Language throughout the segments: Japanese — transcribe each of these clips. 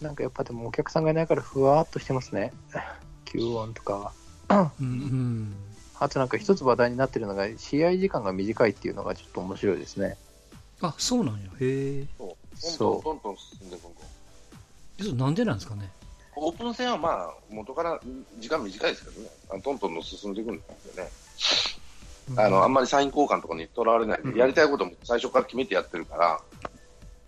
なんかやっぱでもお客さんがいないからふわーっとしてますね。吸音とかは。うんうん。あとなんか一つ話題になってるのが、試合時間が短いっていうのがちょっと面白いですね。あ、そうなんや。へえ。そうトントントントン進んでくるえそれなんでなんですかね。オープン戦はまあ、元から時間短いですけどね、あのトントンの進んでいくんですよね。あの、あんまりサイン交換とかにとらわれないで、うんやりたいことも最初から決めてやってるから、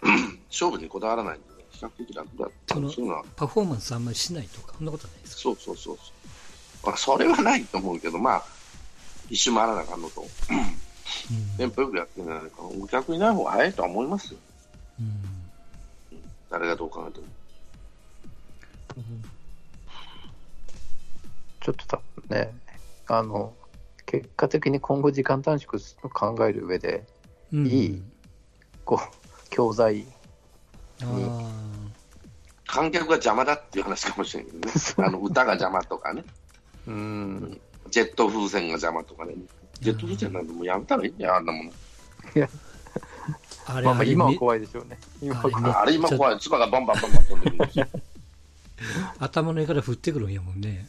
勝負にこだわらないんでね、比較的楽だったそのそういうのは、パフォーマンスあんまりしないとか、そんなことないですか？そうそうそうそう。まあ、それはないと思うけど、まあ、一周回らなあかんのと、うんテンポよくやってるんじゃないかな。お客いない方が早いとは思いますよ。うん誰がどう考えても。ちょっと多分ね、あの、結果的に今後時間短縮を考える上で、うんいいこう、教材、あー観客が邪魔だっていう話かもしれないけどね。あの、歌が邪魔とかね。うん、ジェット風船が邪魔とかね。ジェット風船なんてもうやめたらいいんだよ、あんなもの。あれ、まあ今はめ怖いでしょうね。今はあれめあれ今怖い。唾がバンバンバンバン飛んでくるんですよ。頭の上から降ってくるんやもんね。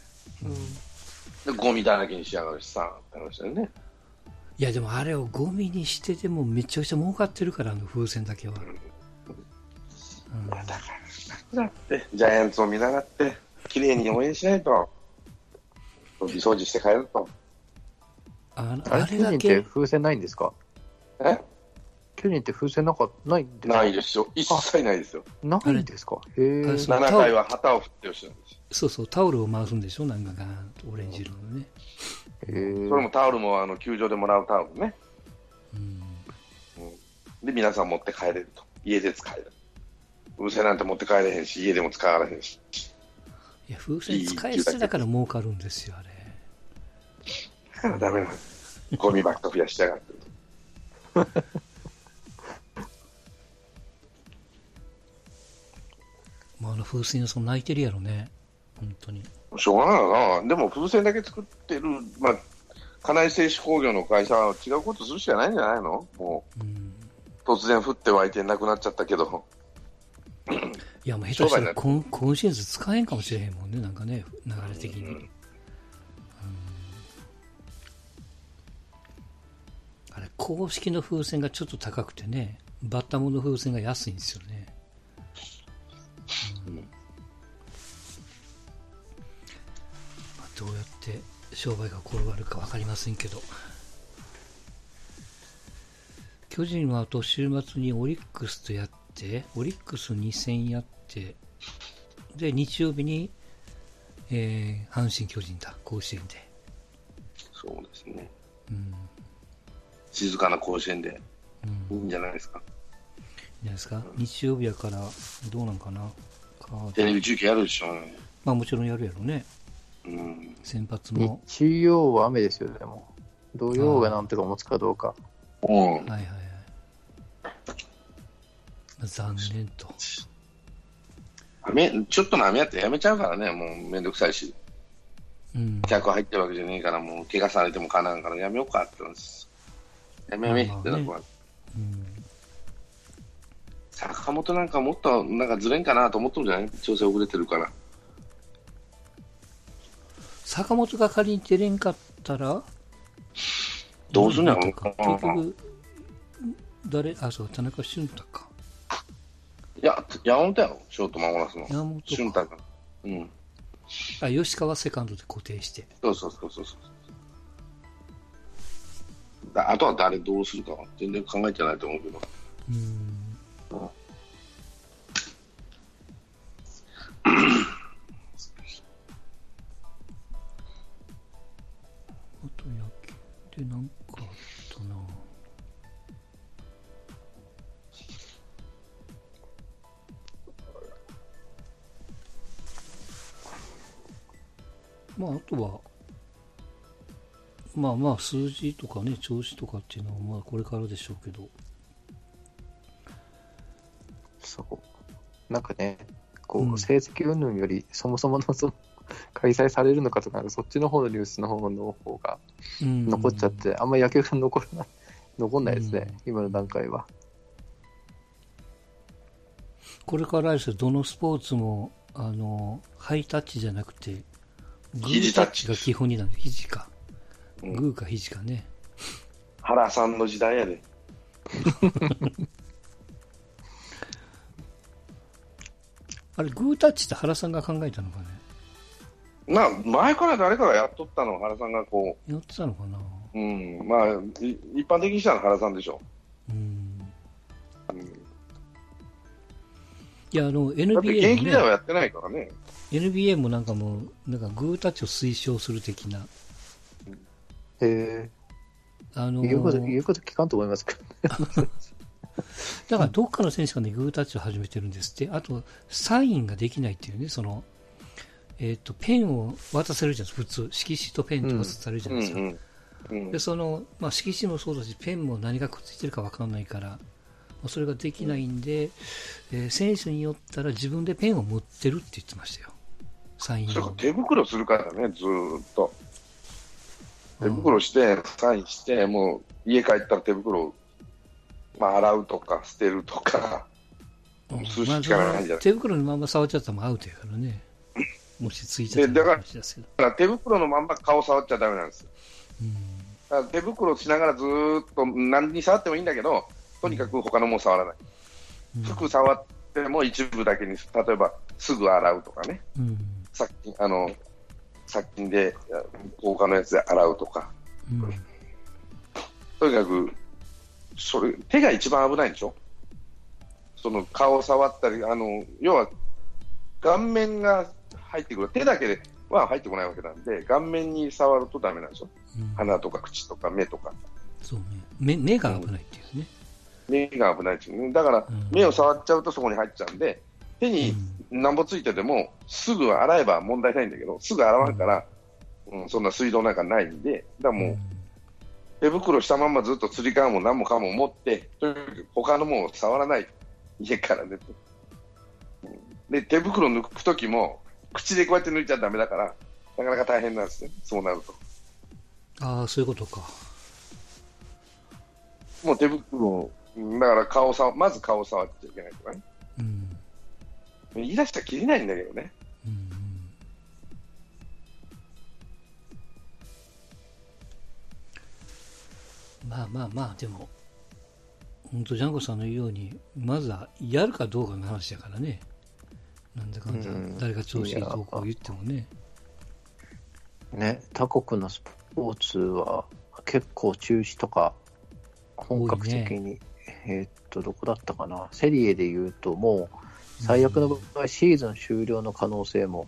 で、ゴミだらけにしやがるしさ、って話だよね。いや、でもあれをゴミにしてでもめちゃくちゃ儲かってるから、あの風船だけは。うんだって、ジャイアンツを見習って、綺麗に応援しないと、掃除掃除して帰ると。ああれ、だ巨人ってけ、風船ないんですか？え？巨人って風船なんかないんですか？ないですよ。一切ないですよ。ないんですか？へえあれそう7回は旗を振ってよしなんですよ。そうそう、タオルを回すんでしょなんかガーンとオレンジ色のね。へえそれもタオルもあの球場でもらうタオルね。うん。で、皆さん持って帰れると。家で使える。風船なんて持って帰れへんし、家でも使われへんし。いや、風船使い捨てだから儲かるんですよ、あれ。だからダメな。ゴミばっか増やしやがってる まあ、あの風船屋さん泣いてるやろね。本当に。と。しょうがないな。でも風船だけ作ってる、まあ、金井製紙工業の会社は違うことするしかないんじゃないの？もうん。う、突然降って湧いてなくなっちゃったけど。いや、もう下手したら今今シーズン使えんかもしれへんもんね、なんかね、流れ的に。うんあれ、公式の風船がちょっと高くてね、バッタモンの風船が安いんですよね。うんうんまあどうやって商売が転がるか分かりませんけど。巨人はあと週末にオリックスとやって、オリックス2戦やって、で、日曜日に、えー阪神巨人だ、甲子園で。そうですね。うん。静かな甲子園でうん。いいんいいんじゃないですか。じゃないですか？日曜日やから、どうなんかな？テレビ中継やるでしょうね。まあもちろんやるやろね。うん。先発も。日曜は雨ですよ、でも。土曜がなんとか持つかどうか。うん。はいはいはい。残念と。雨、ちょっとの雨やってやめちゃうからね、もうめんどくさいし。うん。客入ってるわけじゃねえから、もう怪我されてもかなんからやめようかって言うんです。やめやめってなるから。うん坂本なんかもっとなんかずれんかなと思ってるんじゃない？調整遅れてるから。坂本が仮に出れんかったら？どうすんのやろ結局、誰、あ、そう、田中俊太か。いや、山本やろ、ショート守らすの。山本俊か。太が。うん。あ、吉川セカンドで固定して。そうそうそうそうそう。だあとは誰どうするかは全然考えてないと思うけど。うん。まあまあ数字とかね調子とかっていうのはまあこれからでしょうけどそう。なんかね、こうんう、成績云々より、そもそものその開催されるのかとか、そっちの方のニュースの方の方がうん残っちゃって、あんまり野球が残らない、残んないですね、今の段階は。これからですよどのスポーツも、あの、ハイタッチじゃなくて、グータッチが基本になる。肘か。うんグーか肘かね。原さんの時代やで。あれ、グータッチって原さんが考えたのかね。まあ、前から誰かがやっとったの？を原さんがこやってたのかな。う、うん、まあ、い一般的にしたら原さんでしょ。うん。うん、いや、あの、だって NBA 役時代はね、やってないからね。NBA もなんかもう、なんかグータッチを推奨する的な、へあのえ、言うこと、言うこと聞かんと思いますけど。だからどっかの選手がね、グータッチを始めてるんですって。あと、サインができないっていうね、その、えっ、と、ペンを渡せるじゃないですか、普通。色紙とペンと渡されるじゃうんないですか。うんうんで、その、まあ、色紙もそうだし、ペンも何がくっついてるかわかんないから、まあそれができないんで、えー選手によったら自分でペンを持ってるって言ってましたよ。サイン手袋するからね、ずーっと。手袋して、サインして、もう家帰ったら手袋を、まあ、洗うとか、捨てるとか、うん。するしかないんじゃない。まあ手袋のまま触っちゃったらもうアウトやからね。もしついちゃったでだから。だから手袋のまんま顔触っちゃダメなんですよ。うん。だから手袋しながらずーっと何に触ってもいいんだけど、とにかく他のもの触らない。うん。服触っても一部だけに、例えばすぐ洗うとかね、うん。殺菌、あの、殺菌で、効果のやつで洗うとか、うんとにかく、それ、手が一番危ないんでしょ？その顔を触ったり、あの、要は、顔面が入ってくる。手だけでは入ってこないわけなんで、顔面に触るとダメなんでしょ？うん鼻とか口とか目とか。そうね。目目が危ないっていうね。目が危ないですよね。だからうん、目を触っちゃうとそこに入っちゃうんで、手になんぼついてても、すぐ洗えば問題ないんだけど、すぐ洗わんから、うん、そんな水道なんかないんで、だもう、手袋したまんまずっと釣り革も何もかも持って、とにかく他のものを触らない、家から出て。うんで、手袋抜くときも、口でこうやって抜いちゃダメだから、なかなか大変なんですね、そうなると。ああ、そういうことか。もう手袋だから顔を触、まず顔を触っちゃいけないとかね。うん。言い出したら切れないんだけどね。うんうんまあまあまあ、でも、本当ジャンコさんの言うように、まずはやるかどうかの話だからね。なんだかんだうん、誰が調子いいとこう言ってもね。ね、他国のスポーツは結構中止とか、本格的に、えーっと、どこだったかな、セリエで言うと、もう最悪の場合、シーズン終了の可能性も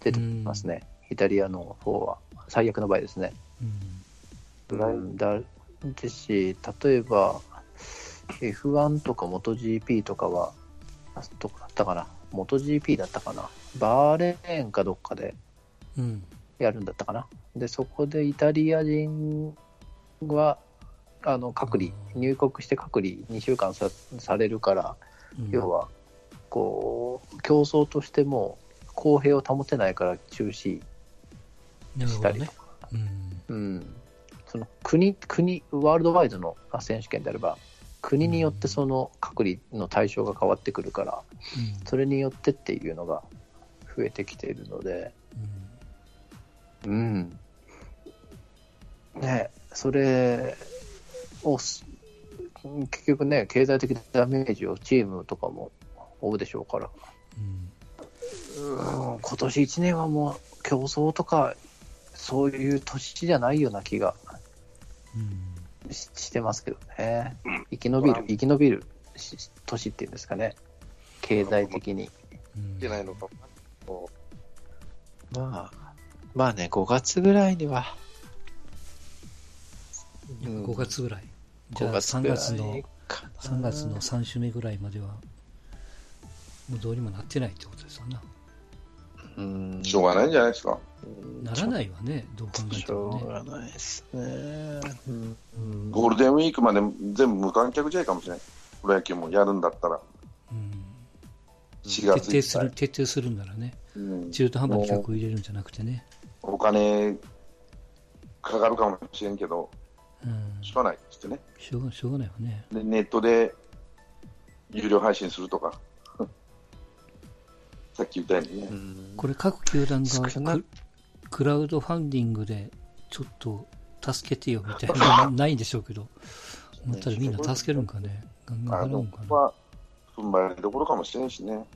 出てますね、イタリアの方は、最悪の場合ですね。うん。うん、だですし、例えば F1 とか MotoGP とかは、あどこだったかな、MotoGP だったかな、バーレーンかどっかでうん。やるんだったかな。で、そこでイタリア人は、あの隔離、入国して隔離2週間さされるから、うん。要は、こう、競争としても公平を保てないから中止したりと。か、うん。うん、その国、国、ワールドワイドの選手権であれば、国によってその隔離の対象が変わってくるから、それによってっていうのが増えてきているので、うん。ねそれをす、結局ね、経済的ダメージをチームとかも負うでしょうから、うん。うん、今年1年はもう競争とか、そういう年じゃないような気がうん。ししてますけどね。生き延びる、生き延びるし年っていうんですかね。経済的に。うんいけないのかも。まあ、まあね、5月ぐらいには、5月ぐらい。じゃ5あ3月ぐらい月の、かな3月の3週目ぐらいまでは、もうどうにもなってないってことですよな。うんしょうがないんじゃないですか。ならないわね、どう考えしてょもね。うがないですね。うんうんゴールデンウィークまで全部無観客試合かもしれない。プロ野球もやるんだったら、うん4月徹底する、徹底するんならね、うん中途半端に企画入れるんじゃなくてね。お金かかるかもしれんけど、うん。しょうがないってね。しょうがしょうがないわね。で、ネットで有料配信するとか、うさっき言ったようにね。これ各球団がククラウドファンディングでちょっと助けてよみたいなの ないんでしょうけど、思ったらみんな助けるんかね。ガンガンあの払うんかな。は、踏ん張りどころかもしれんしね。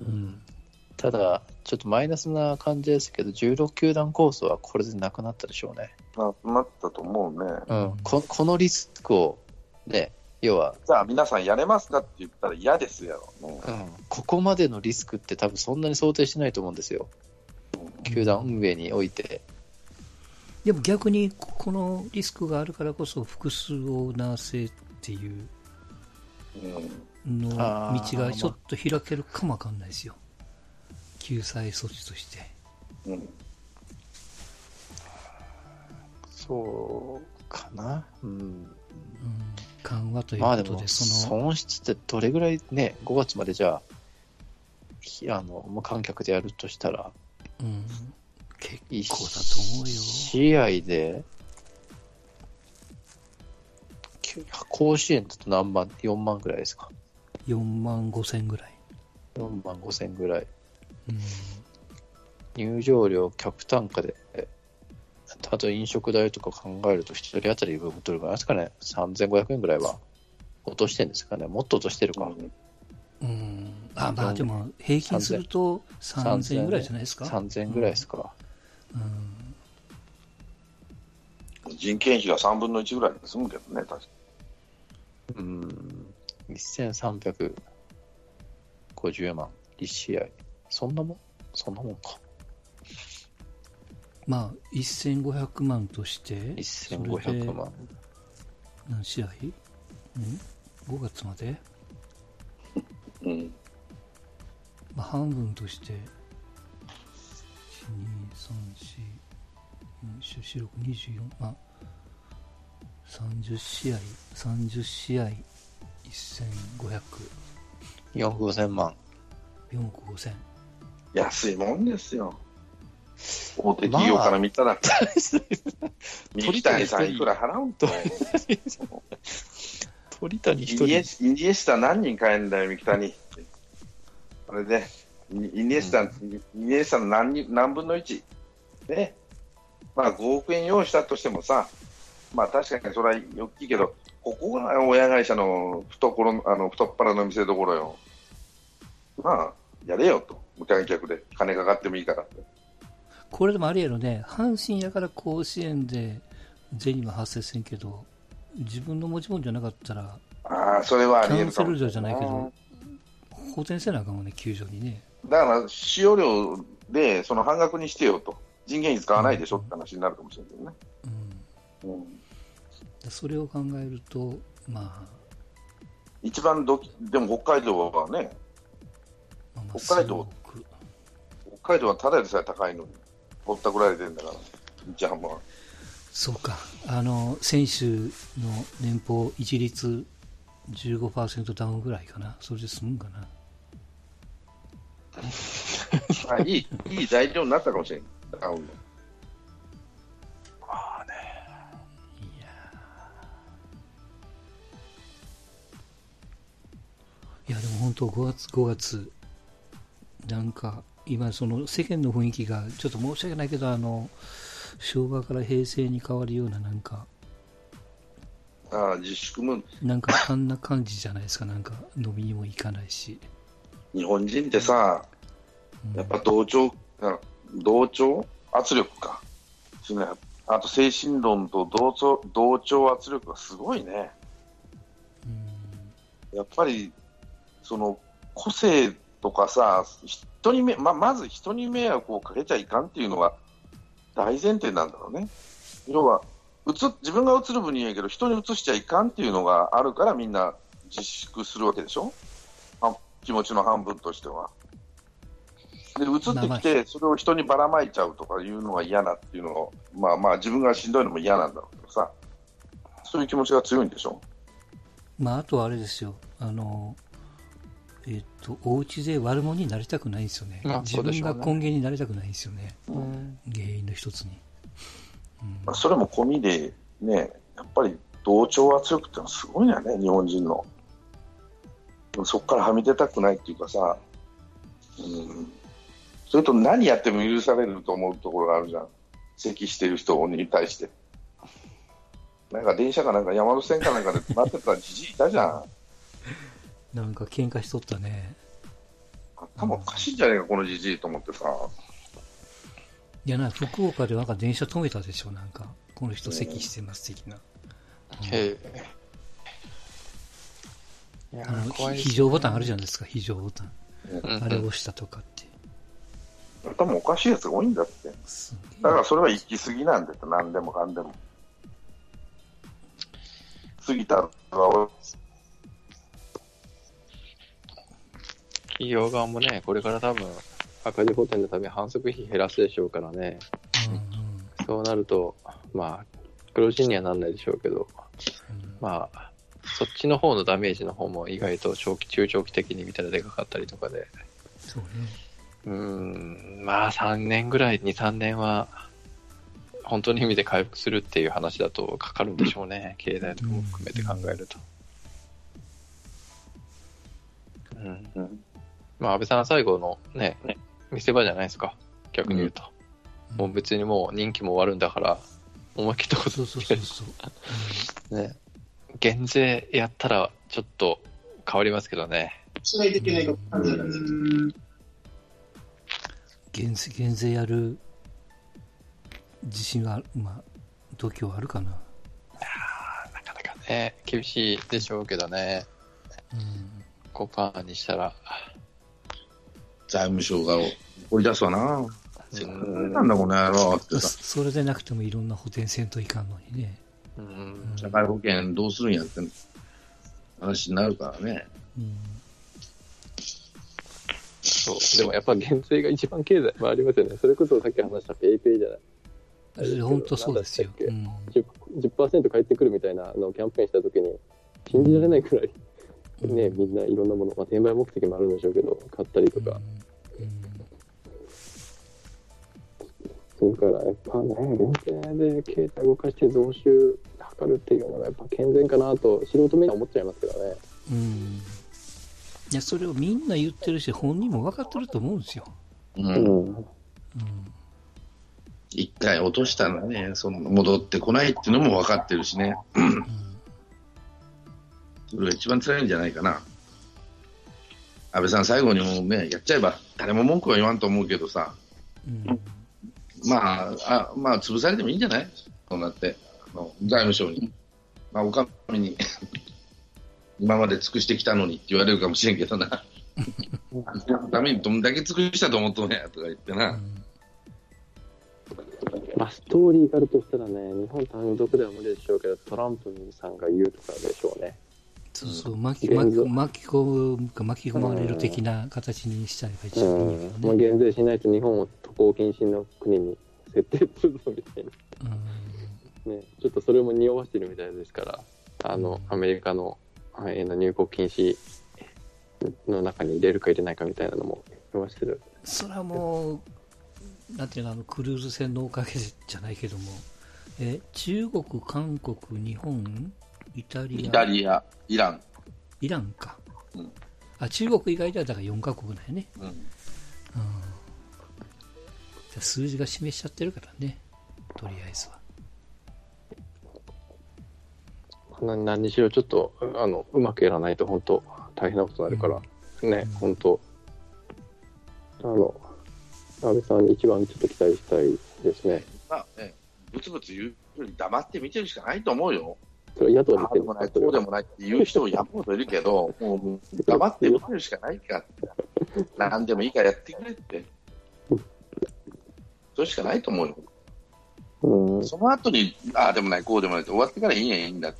うん。ただ、ちょっとマイナスな感じですけど、16球団コースはこれでなくなったでしょうね。ななったと思うね。うん、ここのリスクを、ね、要は、じゃあ皆さんやれますかって言ったら嫌ですやろうね。うん、ここまでのリスクって多分そんなに想定してないと思うんですよ。球団運営において。でも逆にここのリスクがあるからこそ複数オーナー制っていううんの道がちょっと開けるかもわかんないですよ。救済措置として。うんそうかな。うん。うん、緩和というまあでも、ことで、その、損失ってどれぐらいね、5月までじゃあ、ひあの無観客でやるとしたら、うん、結一構だと思うよ。試合で、甲子園だと何万、4万ぐらいですか？4万5千ぐらい。4万5千ぐらい。うん入場料、客単価で、えあと飲食代とか考えると、1人当たりどれぐらい？ですかね、3500円ぐらいは落としてるんですかね、もっと落としてるか、うん、あまあでも平均すると3000円ぐらいじゃないですか？3000円ぐらいですか、うん。人件費が3分の1ぐらいで済むけどね、確か。うん、1350万、1試合、そんなもん？そんなもんか、まあ1500万として、1500万、何試合？うん、?5 月まで、に。うん。まあ、半分として、1、2、3、4、4、6、24、まあ、30試合、30試合、1500、4億5000万、4億5000。安いもんですよ。大手企業から見たら、三木谷さんいくら払うんと。鳥谷イ1ニエ人、イニエスタ何人買えんだよ、三木谷。あれで、イニイニエスタ、イニエスタの何人何分の1。ね。まあ5億円用意したとしてもさ、まあ確かにそれは大きいけど、ここが親会社の懐のあの太っ腹の見せ所よ。まあ、やれよと。無観客で金かかってもいいからって。これでもあれやろね、阪神やから甲子園で銭は発生せんけど、自分の持ち物じゃなかったら、ああ、それはあキャンセル料じゃないけど、補填せなあかんわね、球場にね。だから、使用料でその半額にしてよと。人件費使わないでしょって話になるかもしれないけどね。うん、うん。それを考えると、ま一番どき、でも北海道はね、あ、まあまあ、北海道北海道はただでさえ高いのに、ぼったくられてんだから、日ハムは。そうか、あの、選手の年俸一律15%ダウンぐらいかな。それで済むんかな。あいい、いい材料になったかもしれん。ダウンのいやーいや、でも本当5月、5月、なんか、今その世間の雰囲気が、ちょっと申し訳ないけど、あの、昭和から平成に変わるような、なんか、ああ自粛も、なんかあんな感じじゃないですか、なんか飲みにも行かないし。日本人ってさ、うんやっぱ同調、あ同調？圧力か。あと精神論と同調同調圧力がすごいね。うんやっぱり、その個性とかさ、人にめままず人に迷惑をかけちゃいかんっていうのが大前提なんだろうね。要は、自分が映る分にはいいけど、人に映しちゃいかんっていうのがあるから、みんな自粛するわけでしょ、あ気持ちの半分としては。で、映ってきて、それを人にばらまいちゃうとかいうのが嫌なっていうのを、まあまあ、自分がしんどいのも嫌なんだろうけどさ、そういう気持ちが強いんでしょ？まあ、あとはあれですよ、あの、えっと、お家で悪者になりたくないんですよね。まあ自分が根源になりたくないんですよね。うん原因の一つに。うんまあ、それも込みで、ね、やっぱり同調圧力ってのはすごいよね、日本人の。でもそこからはみ出たくないっていうかさ、うん、それと何やっても許されると思うところがあるじゃん。咳してる人に対して。なんか電車かなんか山手線かなんかで待ってたじじいいたじゃん。なんか喧嘩しとったね。頭おかしいんじゃねえか、このじじいと思ってさ。いやな、福岡でなんか電車止めたでしょ、なんか。この人咳してます的な。へえ。非常ボタンあるじゃないですか、非常ボタン。うんあれを押したとかって。頭おかしいやつが多いんだって。だからそれは行き過ぎなんだって、何でもかんでも。過ぎたら企業側もね、これから多分、赤字補填のために反則費減らすでしょうからね。うんうんそうなると、まあ、黒字にはなんないでしょうけど、うんまあ、そっちの方のダメージの方も意外と長期、中長期的に見たらでかかったりとかで、そうね。うーん、まあ3年ぐらい、2、3年は、本当の意味で回復するっていう話だとかかるんでしょうね、経済とかも含めて考えると。うん。うんまあ、安倍さん最後のね、見せ場じゃないですか、逆に言うと。もう別にもう任期も終わるんだから、思い切ったことそうそうそうそう。ね。減税やったらちょっと変わりますけどね。しないといけない感じだからね。減税、減税やる自信は、まあ、度胸あるかな。なかなかね、厳しいでしょうけどね。うん。5%にしたら。財務省が掘り出すわな。うんなんだこの野郎ってそさ。それでなくてもいろんな補填せんといかんのにね。うん社会保険どうするんやって話になるからね。うん。そう。でもやっぱ減税が一番経済回りますよね。それこそさっき話したペイペイじゃない。本当そうですよ。うなんん。10%, 10返ってくるみたいなのをキャンペーンしたときに、信じられないくらい、ね、みんないろんなもの、まあ、転売目的もあるんでしょうけど、買ったりとか。うんそれからやっぱね、減税で経済動かして増収図るっていうのがやっぱ健全かなと素人目には思っちゃいますけどね。うん。うん。いや、それをみんな言ってるし、本人も分かってると思うんですよ。うんうん。うん。一回落としたらね、その戻ってこないっていうのも分かってるしね。うんそれが一番辛いんじゃないかな。安倍さん、最後にもうね、やっちゃえば、誰も文句は言わんと思うけどさ、うん。まあ、あまあ、潰されてもいいんじゃない？そうなって、あの財務省に、まあ、お上に、今まで尽くしてきたのにって言われるかもしれんけどな。あんたのためにどんだけ尽くしたと思っとんや？とか言ってな。まあ、ストーリーがあるとしたらね、日本単独では無理でしょうけど、トランプさんが言うとかでしょうね。そうそう、巻き巻き込むか巻き込まれる的な形にしたら一番いいうんまあ。減税しないと日本を渡航禁止の国に設定するぞみたいな。うんね、ちょっとそれも匂わしてるみたいですから、あの、アメリカのはいの入国禁止の中に入れるか入れないかみたいなのも匂わしてる。それはもう、なんていうの、あのクルーズ船のおかげじゃないけども、え中国、韓国、日本、イタリア、イタリア、イラン。イランか。うんあ中国以外ではだから4カ国だよね。うんうん、じゃあ数字が示しちゃってるからね、とりあえずは。な何にしろちょっと、あの、うまくやらないと本当大変なことになるから、ね、本当あの、安倍さんに一番ちょっと期待したいですね。まあね、ぶつぶつ言うより黙って見てるしかないと思うよ。それは野党にああでもない、こうでもないって言う人を山ほどいるけど、もう黙って見てるしかないから、何でもいいからやってくれって。それしかないと思うよ。うん、その後に、ああでもない、こうでもないって終わってからいいんやいいんだって。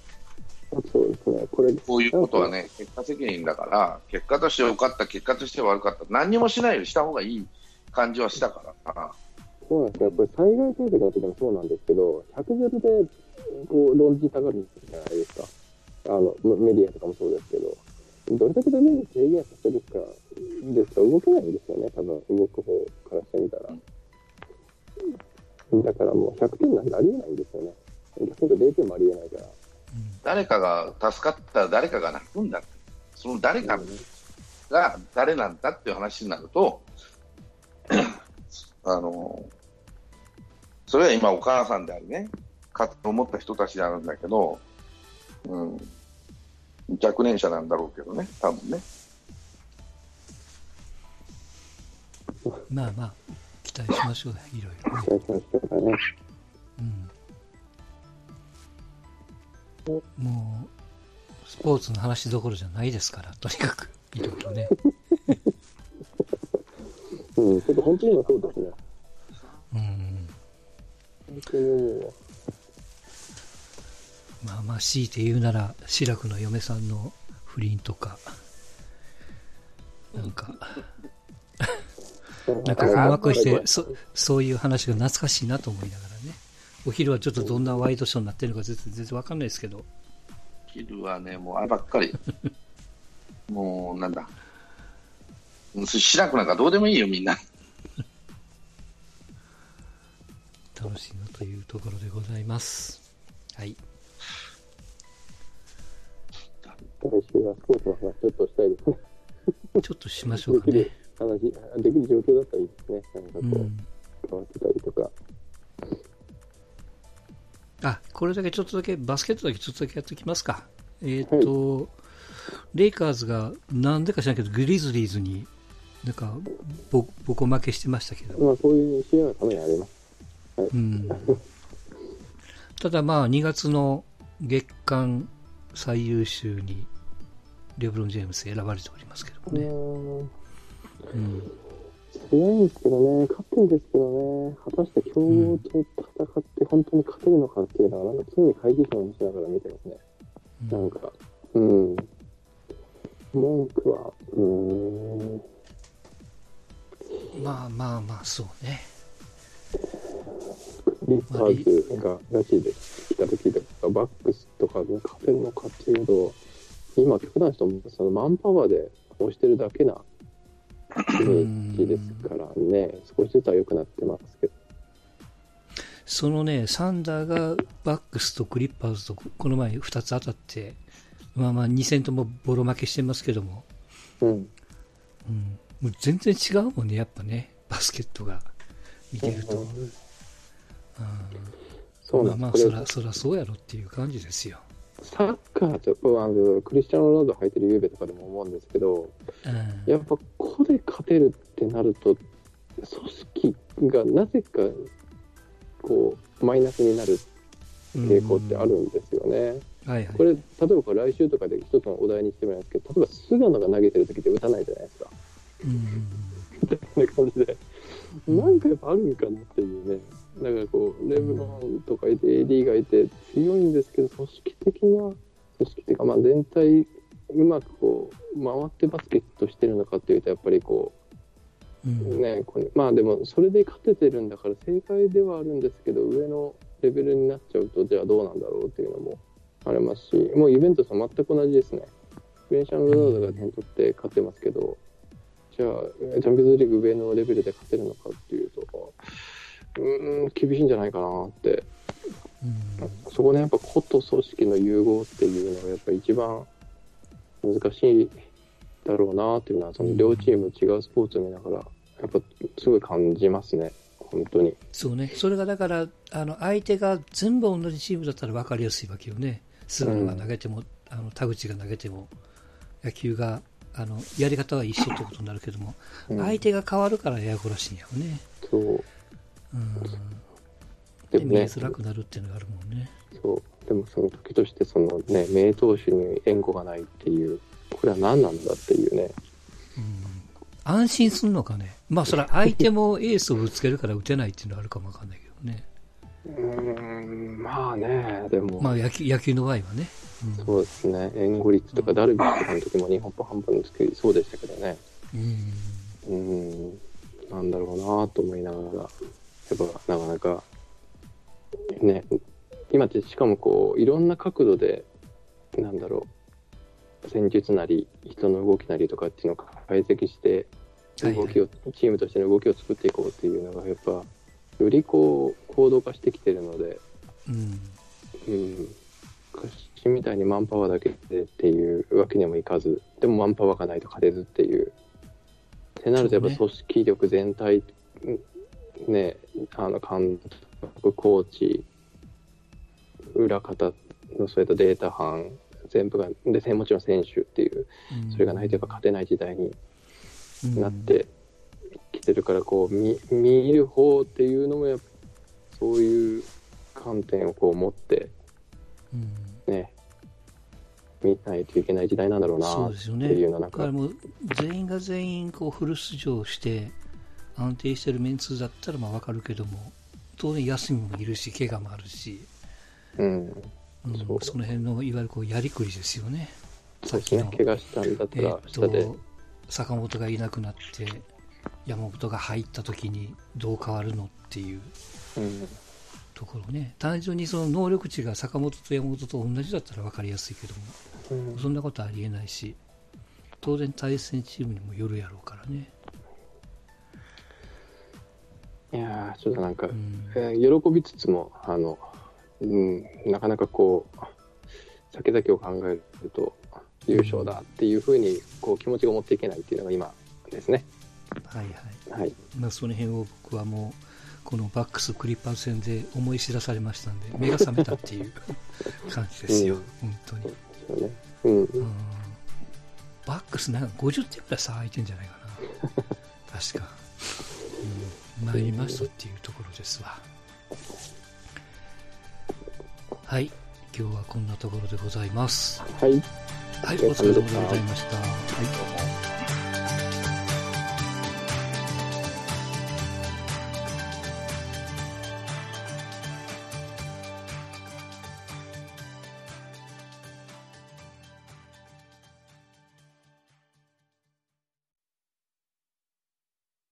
そうですね。これ、こういうことはね、結果責任だから、結果として良かった、結果として悪かった、何にもしないよりした方がいい感じはしたから。そうなんですよ。やっぱり災害対策の時もそうなんですけど、100ゼロでこう論じたがるじゃないですか。あのメディアとかもそうですけど、どれだけダメージ制限させるかですか動けないんですよね、多分動く方からしてみたら。だからもう100点なんてありえないんですよね。逆にと0点もありえないから。誰かが助かったら誰かが泣くんだ。その誰かが誰なんだっていう話になると、あの、それは今お母さんでありね、かと思った人たちなんだけど、うん、若年者なんだろうけどね、多分ね。まあまあ、期待しましょうね、いろいろね。期待しましょうかね。うん。もう、スポーツの話どころじゃないですから、とにかく、いろいろね。うん、ちょっと本当に今そうですね。うん。本当に。まあまあ、強いて言うなら、志らくの嫁さんの不倫とか、なんか、なんか困惑して、そそういう話が懐かしいなと思いながらね。お昼はちょっとどんなワイドショーになってるのか全然全然わかんないですけど。昼はね、もうあればっかり。もう、なんだ。うんしなくなんかどうでもいいよ、みんな。楽しいなというところでございます。はい。来週はスポーツの話ちょっとしたいですね。ちょっとしましょうかねできる。話、できる状況だったらいいですね。なんかこう、うん。変わってたりとか。あ、これだけちょっとだけ、バスケットだけちょっとだけやっておきますか。えっ、と、レイカーズがなんでか知らんけど、グリズリーズになんかボ、ボコ負けしてましたけど、まあ、そういう試合はためにあります。うん。ただまあ、2月の月間最優秀にレブロン・ジェームス選ばれておりますけどもね。うーんうん。強いんですけどね、勝ってるんですけどね、果たして強豪と戦って本当に勝てるのかっていうのは、なんか常に会議者をしながら見てますね。なんか、うん。文句は、うーん。まあまあまあ、そうね。リッパーズがらしいです。来た時とか、バックスとかに勝てるのかっていうと、今、極端な人もそのマンパワーで押してるだけなイメージですからね、少しずつは良くなってますけど。そのね、サンダーがバックスとクリッパーズとこの前2つ当たって、まあまあ2戦ともボロ負けしてますけども、うん。うん、もう全然違うもんね、やっぱね、バスケットが見てると。うんそうなん。まあまあ、そら、そらそうやろっていう感じですよ。サッカーとあのクリスチャン・ロナウド履いてるゆうべとかでも思うんですけど、うんやっぱここで勝てるってなると、組織がなぜかこうマイナスになる傾向ってあるんですよね。はいはい。これ、例えば来週とかで一つのお題にしてもらうんですけど、例えば菅野が投げてる時って打たないじゃないですか。うんみたいな感じで、なんかやっぱあるんかなっていうね。だからこう、レブロンとかいて、AD がいて強いんですけど、組織的な、組織っていうか、まあ全体、うまくこう、回ってバスケットしてるのかっていうと、やっぱりこうう、んね、これまあでも、それで勝ててるんだから正解ではあるんですけど、上のレベルになっちゃうと、じゃあどうなんだろうっていうのもありますし、もうイベントと全く同じですね。ベンシャン・ロナウドが点取って勝ってますけど、じゃあ、チャンピオンズリーグ上のレベルで勝てるのかっていうと、うーん、厳しいんじゃないかなって。うんそこでやっぱ個と組織の融合っていうのがやっぱ一番難しいだろうなっていうのは、その両チーム違うスポーツを見ながら、やっぱすごい感じますね。本当に。そうね。それがだから、あの、相手が全部同じチームだったら分かりやすいわけよね。菅野が投げても、あの、田口が投げても、野球が、あの、やり方は一緒ってことになるけども、うん相手が変わるからややこらしいんやろね。そう。うん。で、でもね、見えづらくなるっていうのがあるもんね。そう。でもその時としてそのね、名投手に援護がないっていう、これは何なんだっていうね。安心するのかね。まあ、それは相手もエースをぶつけるから打てないっていうのはあるかもわかんないけどね。うーん、まあね、でも。まあ、野球、野球の場合はね。うんそうですね、援護率とか、ダルビッシュとかの時も日本半分作りそうでしたけどね、うん。うん、なんだろうなと思いしかもこう、いろんな角度で、なんだろう、戦術なり、人の動きなりとかっていうのを解析して、はいはい動きを、チームとしての動きを作っていこうっていうのが、やっぱ、よりこう、行動化してきてるので、うん。うん、昔みたいにマンパワーだけでっていうわけにもいかず、でもマンパワーがないと勝てずっていう。ってなるとやっぱ組織力全体ね、あの監督、コーチ、裏方のそういったデータ班、全部が、で、もちろん選手っていう、それがないとやっぱ勝てない時代になってきてるから、こう見、見る方っていうのもやっぱ、そういう観点をこう持って、ね、見ないといけない時代なんだろうなってそうですよね。いうのはなんか、だからもう全員が全員こうフル出場して安定してるメンツだったらまあわかるけども、当然休みもいるし、怪我もあるし、うん、うんそう。その辺のいわゆるこうやりくりですよね。そうですね、怪我したんだったえら、ー下で、と坂本がいなくなって山本が入った時にどう変わるのっていううん、ところね。単純にその能力値が坂本と山本と同じだったら分かりやすいけどもうん。そんなことありえないし当然対戦チームにもよるやろうからね、いやーちょっとなんか、うん。えー喜びつつも、あの、うん、なかなかこう、先々を考えると、優勝だっていうふうにこう気持ちが持っていけないっていうのが今ですね。はいはい。はい。まあ、その辺を僕はもうこのバックスクリッパーズ戦で思い知らされましたんで目が覚めたっていう 感じですよ、うん。本当に、そうね。うん。うん、バックスなんか50点くらい差空いてんじゃないかな。確か、うん、参りましたっていうところですわはい。今日はこんなところでございます。はい。はい。お疲れ様でございました、はい